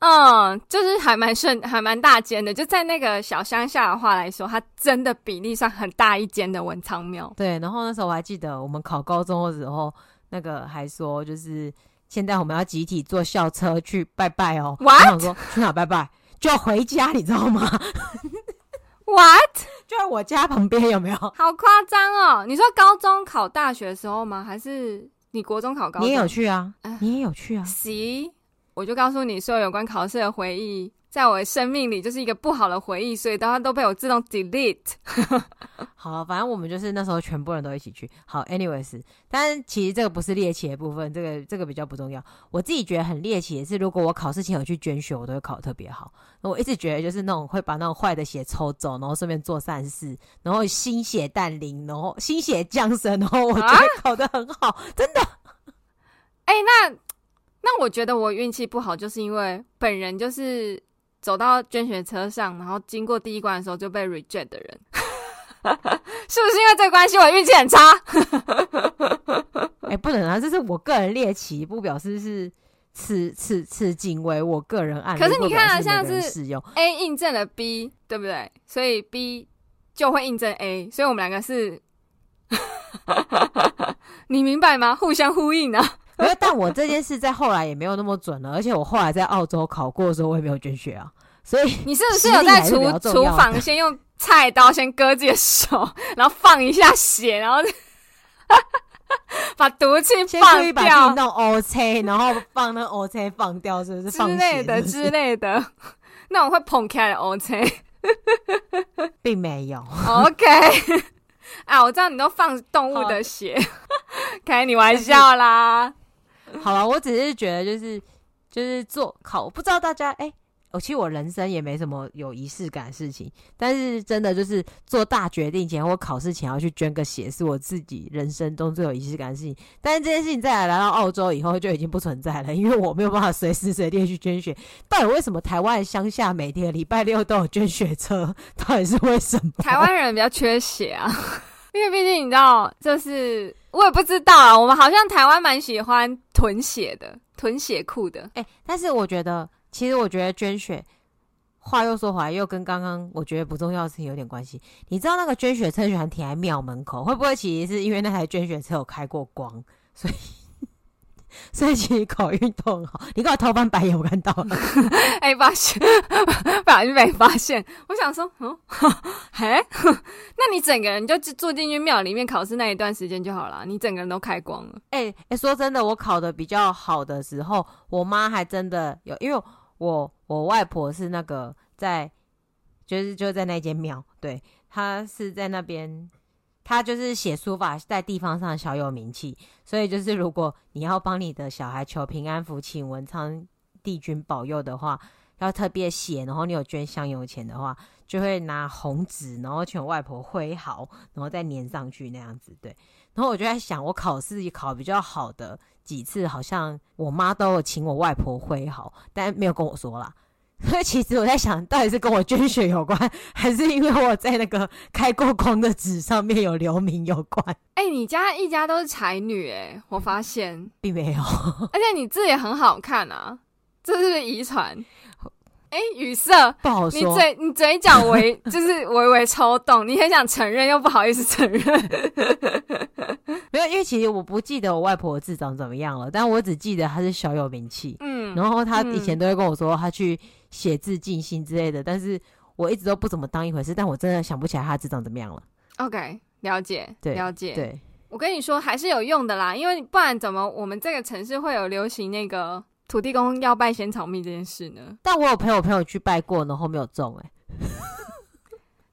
嗯，就是还蛮顺，还蛮大间的。就在那个小乡下的话来说，它真的比例上很大一间的文昌庙。对，然后那时候我还记得，我们考高中的时候，那个还说，就是现在我们要集体坐校车去拜拜哦。我想说去哪拜拜？就要回家，你知道吗？What？就在我家旁边，有没有？好夸张哦！你说高中考大学的时候吗？还是你国中考高中？你也有去啊？你也有去啊？行。我就告诉你，所有有关考试的回忆，在我的生命里就是一个不好的回忆，所以它都被我自动 delete。好，反正我们就是那时候全部人都一起去。好，anyways，但其实这个不是猎奇的部分，这个这个比较不重要。我自己觉得很猎奇的是，如果我考试前有去捐血，我都会考得特别好。我一直觉得就是那种会把那种坏的血抽走，然后顺便做善事，然后心血淡临，然后心血降生，然后我觉得考得很好，啊、真的。哎、欸，那。那我觉得我运气不好，就是因为本人就是走到捐血车上，然后经过第一关的时候就被 reject 的人，是不是因为这个关系我运气很差？哎、欸，不能啊，这是我个人猎奇，不表示是此此此仅为我个人案例。可是你看啊，像是 A 印证了 B，对不对？所以 B 就会印证 A，所以我们两个是，你明白吗？互相呼应啊。但我这件事在后来也没有那么准了，而且我后来在澳洲考过的时候，我也没有捐血啊。所以 你是不是有在厨厨房先用菜刀先割自己的手，然后放一下血，然后 把毒气放掉，把弄 O C，然后放那 O C 放掉，是不是？之类的之类的，那我会捧开的 O C，并没有 OK。啊，我知道你都放动物的血，开你玩笑啦。好了，我只是觉得就是就是做考，我不知道大家哎，我、其实我人生也没什么有仪式感的事情，但是真的就是做大决定前或考试前要去捐个血，是我自己人生中最有仪式感的事情。但是这件事情在来来到澳洲以后就已经不存在了，因为我没有办法随时随地去捐血。到底为什么台湾乡下每天礼拜六都有捐血车？到底是为什么？台湾人比较缺血啊，因为毕竟你知道，就是。我也不知道啊，我们好像台湾蛮喜欢囤血的，囤血库的。哎、但是我觉得，其实我觉得捐血，话又说回来，又跟刚刚我觉得不重要的事情有点关系。你知道那个捐血车喜欢停在庙门口，会不会其实是因为那台捐血车有开过光，所以？所以其实考运都很好，你刚才偷翻白眼，我看到了。哎、欸，发现，不小心被发现。我想说，嗯，嘿，那你整个人就住进去庙里面考试那一段时间就好了，你整个人都开光了。哎、欸、哎、欸，说真的，我考的比较好的时候，我妈还真的有，因为我我外婆是那个在，就是就在那间庙，对，她是在那边。他就是写书法，在地方上小有名气，所以就是如果你要帮你的小孩求平安符，请文昌帝君保佑的话，要特别写，然后你有捐香油钱的话，就会拿红纸，然后请我外婆挥毫，然后再粘上去那样子。对，然后我就在想，我考试考比较好的几次，好像我妈都有请我外婆挥毫，但没有跟我说啦。所 以其实我在想，到底是跟我捐血有关，还是因为我在那个开过光的纸上面有留名有关？哎、欸，你家一家都是才女哎、欸，我发现并没有，而且你字也很好看啊，这是遗传？哎，语塞，不好说。你嘴你嘴角微 就是微微抽动，你很想承认又不好意思承认。没有，因为其实我不记得我外婆的字长怎么样了，但我只记得她是小有名气。嗯，然后她以前都会跟我说她去写字静心之类的，嗯、但是我一直都不怎么当一回事。但我真的想不起来她的字长怎么样了。OK，了解，对，了解。对，我跟你说还是有用的啦，因为不然怎么我们这个城市会有流行那个？土地公要拜仙草蜜这件事呢？但我有朋友朋友去拜过，然后没有中哎、欸。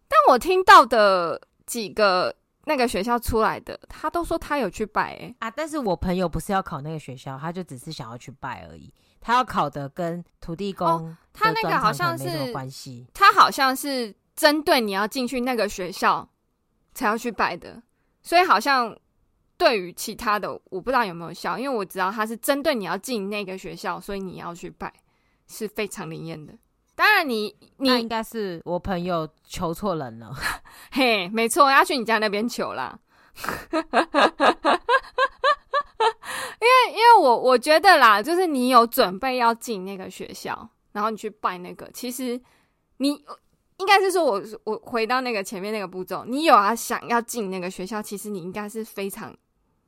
但我听到的几个那个学校出来的，他都说他有去拜哎、欸、啊！但是我朋友不是要考那个学校，他就只是想要去拜而已。他要考的跟土地公、哦，他那个好像是关系，他好像是针对你要进去那个学校才要去拜的，所以好像。对于其他的，我不知道有没有效，因为我知道他是针对你要进那个学校，所以你要去拜，是非常灵验的。当然你，你你应该是我朋友求错人了，嘿，没错，要去你家那边求啦。因为，因为我我觉得啦，就是你有准备要进那个学校，然后你去拜那个，其实你。应该是说我，我我回到那个前面那个步骤，你有啊想要进那个学校，其实你应该是非常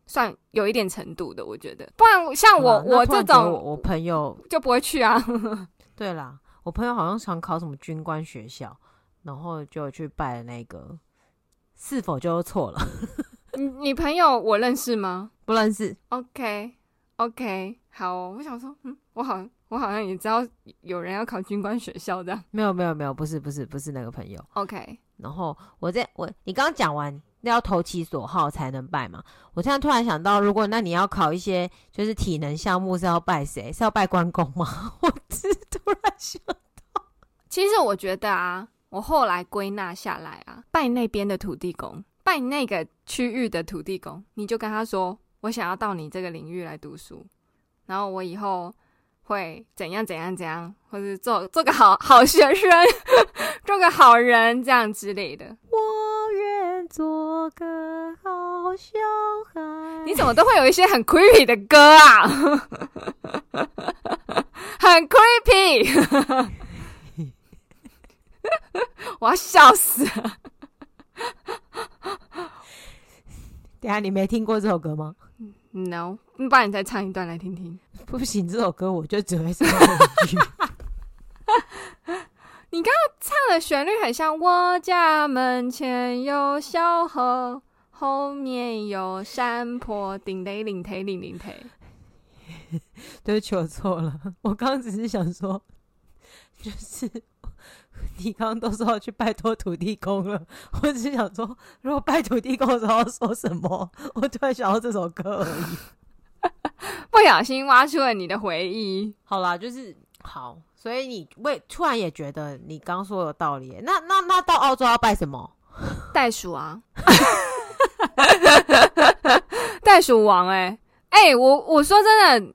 算有一点程度的，我觉得，不然像我、啊、我这种我，我朋友就不会去啊。对啦，我朋友好像想考什么军官学校，然后就去拜了那个，是否就错了？你你朋友我认识吗？不认识。OK OK，好、哦，我想说，嗯，我好像。我好像也知道有人要考军官学校的，没有没有没有，不是不是不是那个朋友。OK，然后我在我你刚刚讲完要投其所好才能拜嘛，我现在突然想到，如果那你要考一些就是体能项目，是要拜谁？是要拜关公吗？我只突然想到，其实我觉得啊，我后来归纳下来啊，拜那边的土地公，拜那个区域的土地公，你就跟他说，我想要到你这个领域来读书，然后我以后。会怎样怎样怎样，或者做做个好好学生，做个好人这样之类的。我愿做个好小孩。你怎么都会有一些很 creepy 的歌啊？很 creepy，我要笑死了。等下，你没听过这首歌吗？No，不然你再唱一段来听听。不行，这首歌我就只会唱一句。你刚刚唱的旋律很像，我家门前有小河，后面有山坡，顶雷顶雷顶顶雷。对不起，我错了。我刚刚只是想说，就是你刚刚都说要去拜托土地公了，我只是想说，如果拜土地公的时候要说什么，我突然想到这首歌而已。不小心挖出了你的回忆。好啦，就是好，所以你为突然也觉得你刚说有道理。那那那到澳洲要拜什么？袋鼠啊，袋鼠王 哎、欸、哎、我我说真的。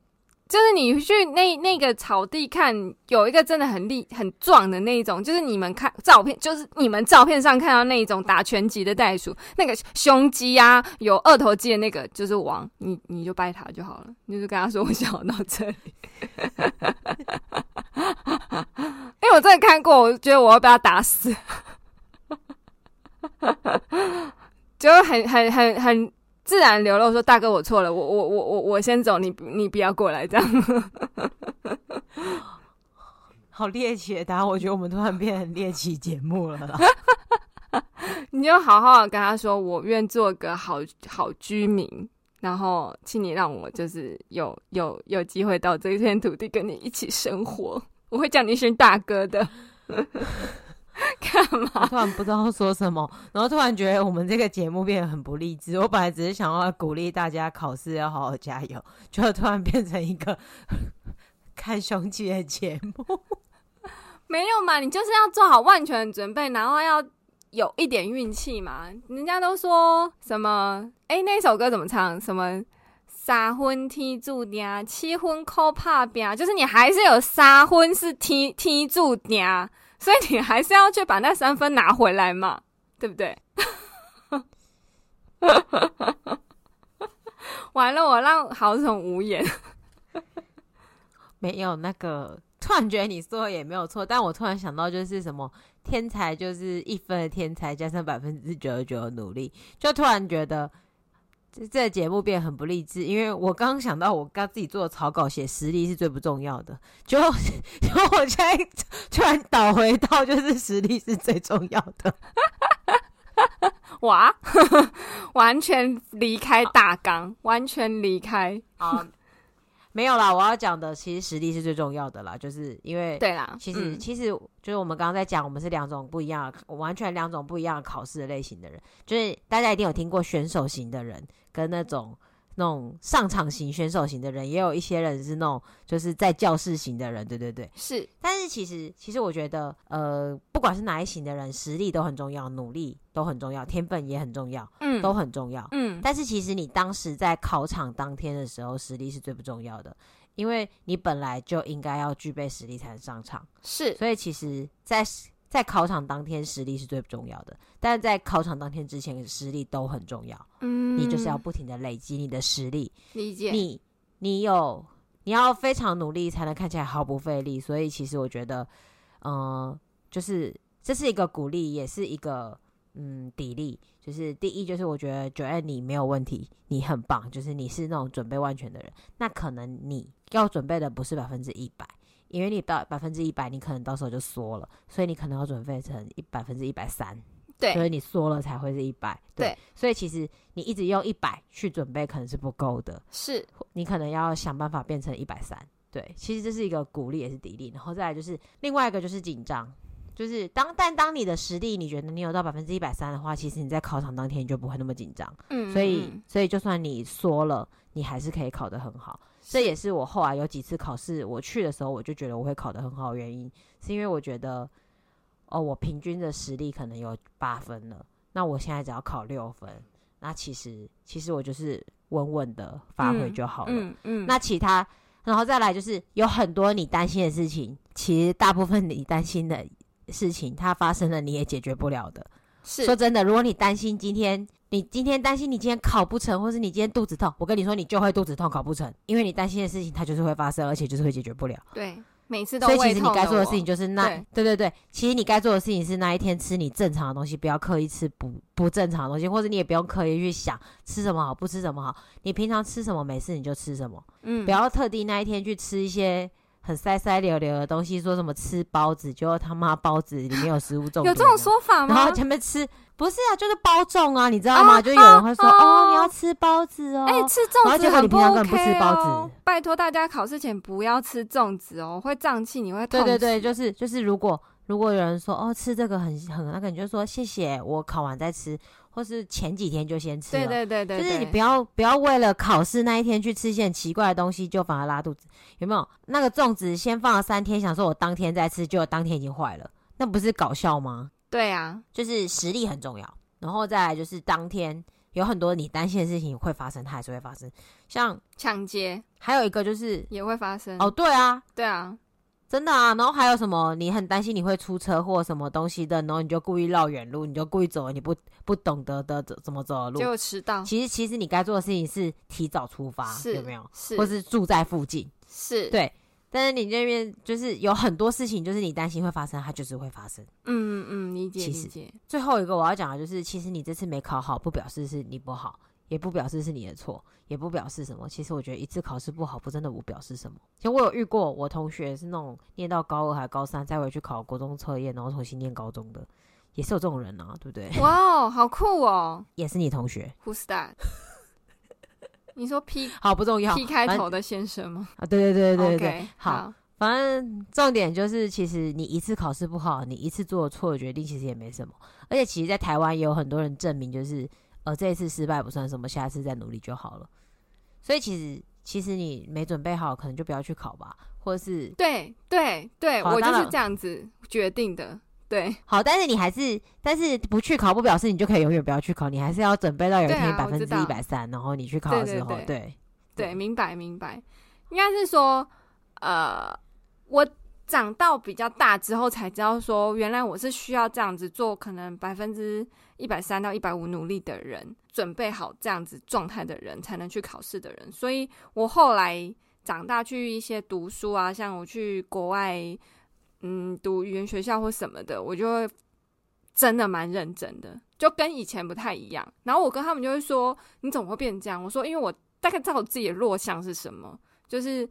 就是你去那那个草地看，有一个真的很厉很壮的那一种，就是你们看照片，就是你们照片上看到那一种打拳击的袋鼠，那个胸肌啊，有二头肌的那个就是王，你你就拜他就好了，你就跟他说我想要到这里。因为我真的看过，我觉得我要被他打死，就很很很很。自然流露说：“大哥，我错了，我我我我我先走，你你不要过来，这样。”好猎奇的答案，我觉得我们突然变成猎奇节目了啦。你就好好的跟他说：“我愿做个好好居民，然后请你让我就是有有有机会到这片土地跟你一起生活，我会叫你一声大哥的。” 干嘛？突然不知道说什么，然后突然觉得我们这个节目变得很不励志。我本来只是想要鼓励大家考试要好好加油，就突然变成一个 看胸肌的节目。没有嘛？你就是要做好万全准备，然后要有一点运气嘛。人家都说什么？哎、欸，那首歌怎么唱？什么三分天注定，七分靠打拼，就是你还是有三分是天天注定。所以你还是要去把那三分拿回来嘛，对不对？完了，我让豪总无言。没有那个，突然觉得你说的也没有错，但我突然想到就是什么天才就是一分的天才加上百分之九十九的努力，就突然觉得这这节目变得很不励志，因为我刚刚想到我刚自己做的草稿写实力是最不重要的，就就 我现在突然倒回到就是实力是最重要的。哇，完全离开大纲，完全离开。好，没有啦，我要讲的其实实力是最重要的啦，就是因为对啦，其实、嗯、其实就是我们刚刚在讲，我们是两种不一样的，完全两种不一样的考试的类型的人，就是大家一定有听过选手型的人跟那种。那种上场型选手型的人，也有一些人是那种就是在教室型的人，对对对，是。但是其实，其实我觉得，呃，不管是哪一型的人，实力都很重要，努力都很重要，天分也很重要，嗯，都很重要，嗯。但是其实你当时在考场当天的时候，实力是最不重要的，因为你本来就应该要具备实力才能上场，是。所以其实，在在考场当天，实力是最不重要的，但是在考场当天之前，实力都很重要。嗯，你就是要不停的累积你的实力。理解。你你有你要非常努力才能看起来毫不费力，所以其实我觉得，嗯、呃，就是这是一个鼓励，也是一个嗯砥砺。就是第一，就是我觉得 Joanne 你没有问题，你很棒，就是你是那种准备万全的人。那可能你要准备的不是百分之一百。因为你到百分之一百，你可能到时候就缩了，所以你可能要准备成一百分之一百三，对，所以你缩了才会是一百，对，所以其实你一直用一百去准备可能是不够的，是。你可能要想办法变成一百三，对，其实这是一个鼓励也是砥砺，然后再来就是另外一个就是紧张，就是当但当你的实力你觉得你有到百分之一百三的话，其实你在考场当天你就不会那么紧张，嗯，所以所以就算你缩了，你还是可以考得很好。这也是我后来有几次考试，我去的时候我就觉得我会考得很好的原因，是因为我觉得，哦，我平均的实力可能有八分了，那我现在只要考六分，那其实其实我就是稳稳的发挥就好了。嗯，嗯，嗯，那其他，然后再来就是有很多你担心的事情，其实大部分你担心的事情，它发生了你也解决不了的。是，说真的，如果你担心今天。你今天担心你今天考不成，或是你今天肚子痛，我跟你说，你就会肚子痛，考不成，因为你担心的事情它就是会发生，而且就是会解决不了。对，每次都会。所以其实你该做的事情就是那，对，对对对，其实你该做的事情是那一天吃你正常的东西，不要刻意吃不不正常的东西，或者你也不用刻意去想吃什么好，不吃什么好，你平常吃什么没事你就吃什么，嗯，不要特地那一天去吃一些很塞塞溜溜的东西，说什么吃包子，结果他妈包子里面有食物中毒，有这种说法吗？然后前面吃。不是啊，就是包粽啊，你知道吗？啊、就有人会说，哦，哦，你要吃包子哦。哎、欸，吃粽子很不 OK 哦。不吃包子。拜托大家考试前不要吃粽子哦，会胀气，你会痛。对对对，就是就是，如果如果有人说，哦，吃这个很很那个，你就说谢谢，我考完再吃，或是前几天就先吃。对对对对，就是你不要不要为了考试那一天去吃一些很奇怪的东西，就反而拉肚子，有没有？那个粽子先放了三天，想说我当天再吃，结果当天已经坏了，那不是搞笑吗？对啊，就是实力很重要。然后再来就是当天有很多你担心的事情会发生，它还是会发生，像抢劫，还有一个就是也会发生。哦，对啊，对啊，真的啊。然后还有什么？你很担心你会出车祸什么东西的，然后你就故意绕远路，你就故意走，你不不懂得的怎怎么走的路，就迟到。其实其实你该做的事情是提早出发，有没有？是，或是住在附近，是对。但是你那边就是有很多事情，就是你担心会发生，它就是会发生。嗯嗯，理解其实理解。最后一个我要讲的就是，其实你这次没考好，不表示是你不好，也不表示是你的错，也不表示什么。其实我觉得一次考试不好，不真的不表示什么。其实我有遇过，我同学是那种念到高二还高三，再回去考国中测验，然后重新念高中的，也是有这种人啊，对不对？哇，哦好酷哦！也是你同学？Who's that？你说 P 好不重要？P 开头的先生吗？啊，对对对对对对，okay, 好。好反正重点就是，其实你一次考试不好，你一次做错的决定，其实也没什么。而且，其实，在台湾也有很多人证明，就是呃，这一次失败不算什么，下次再努力就好了。所以，其实，其实你没准备好，可能就不要去考吧，或者是对对对，我就是这样子决定的。对，好，但是你还是，但是不去考不表示你就可以永远不要去考，你还是要准备到有一天百分之一百三，然后你去考的时候，对对，对，对，对，明白明白，应该是说，呃。我长到比较大之后才知道，说原来我是需要这样子做，可能百分之一百三到一百五努力的人，准备好这样子状态的人，才能去考试的人。所以我后来长大去一些读书啊，像我去国外，嗯，读语言学校或什么的，我就会真的蛮认真的，就跟以前不太一样。然后我跟他们就会说：“你怎么会变这样？”我说：“因为我大概知道我自己的弱项是什么，就是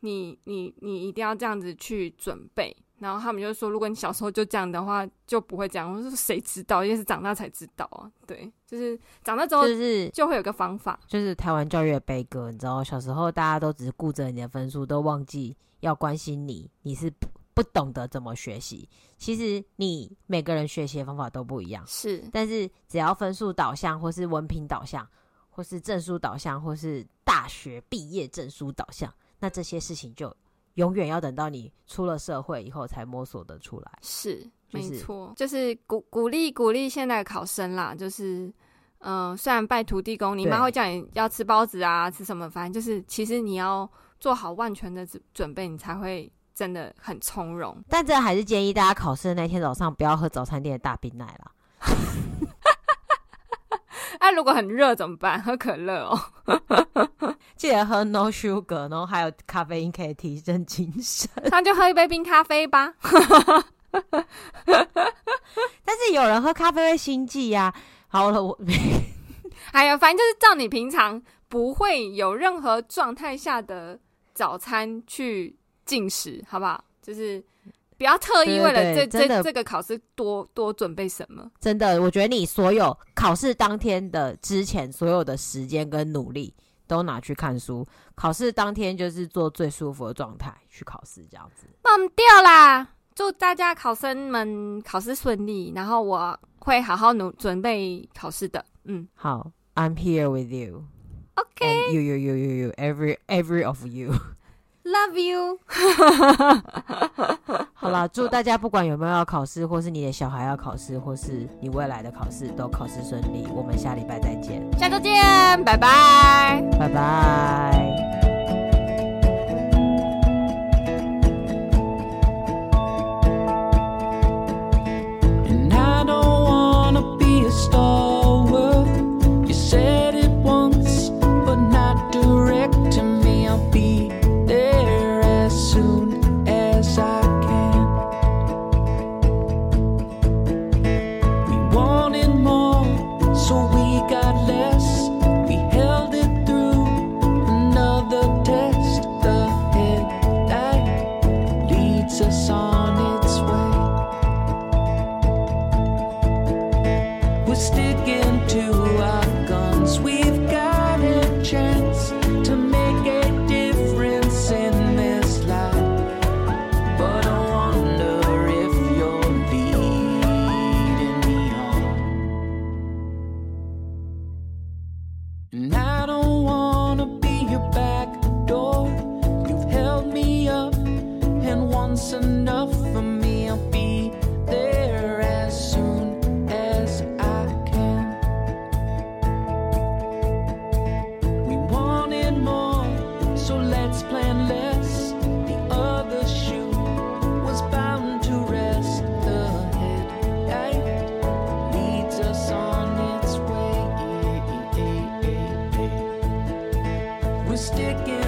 你你你一定要这样子去准备。”然后他们就说：“如果你小时候就这样的话，就不会这样。”我说：“谁知道？因为是长大才知道啊。”对，就是长大之后就是就会有个方法，就是台湾教育的悲歌。你知道，小时候大家都只是顾着你的分数，都忘记要关心你。你是不不懂得怎么学习。其实你每个人学习的方法都不一样，是。但是只要分数导向，或是文凭导向，或是证书导向，或是大学毕业证书导向，那这些事情就。永远要等到你出了社会以后才摸索得出来，是、就是、没错，就是鼓鼓励鼓励现在的考生啦，就是嗯、呃，虽然拜土地公，你妈会叫你要吃包子啊，吃什么，反正就是其实你要做好万全的准备，你才会真的很从容。但这还是建议大家考试的那天早上不要喝早餐店的大冰奶啦。那、啊、如果很热怎么办？喝可乐哦，记得喝 no sugar，然后还有咖啡因可以提振精神。那就喝一杯冰咖啡吧。但是有人喝咖啡会心悸呀。好了，我哎呀，反正就是照你平常不会有任何状态下的早餐去进食，好不好？就是。不要特意为了这这这个考试多多准备什么？真的，我觉得你所有考试当天的之前所有的时间跟努力都拿去看书，考试当天就是做最舒服的状态去考试，这样子。忘掉啦！祝大家考生们考试顺利，然后我会好好努准备考试的。嗯，好，I'm here with you. OK. You, you, you, you, you, every, every of you. Love you，好啦，祝大家不管有没有要考试，或是你的小孩要考试，或是你未来的考试都考试顺利。我们下礼拜再见，下周见，拜拜，拜拜。sticking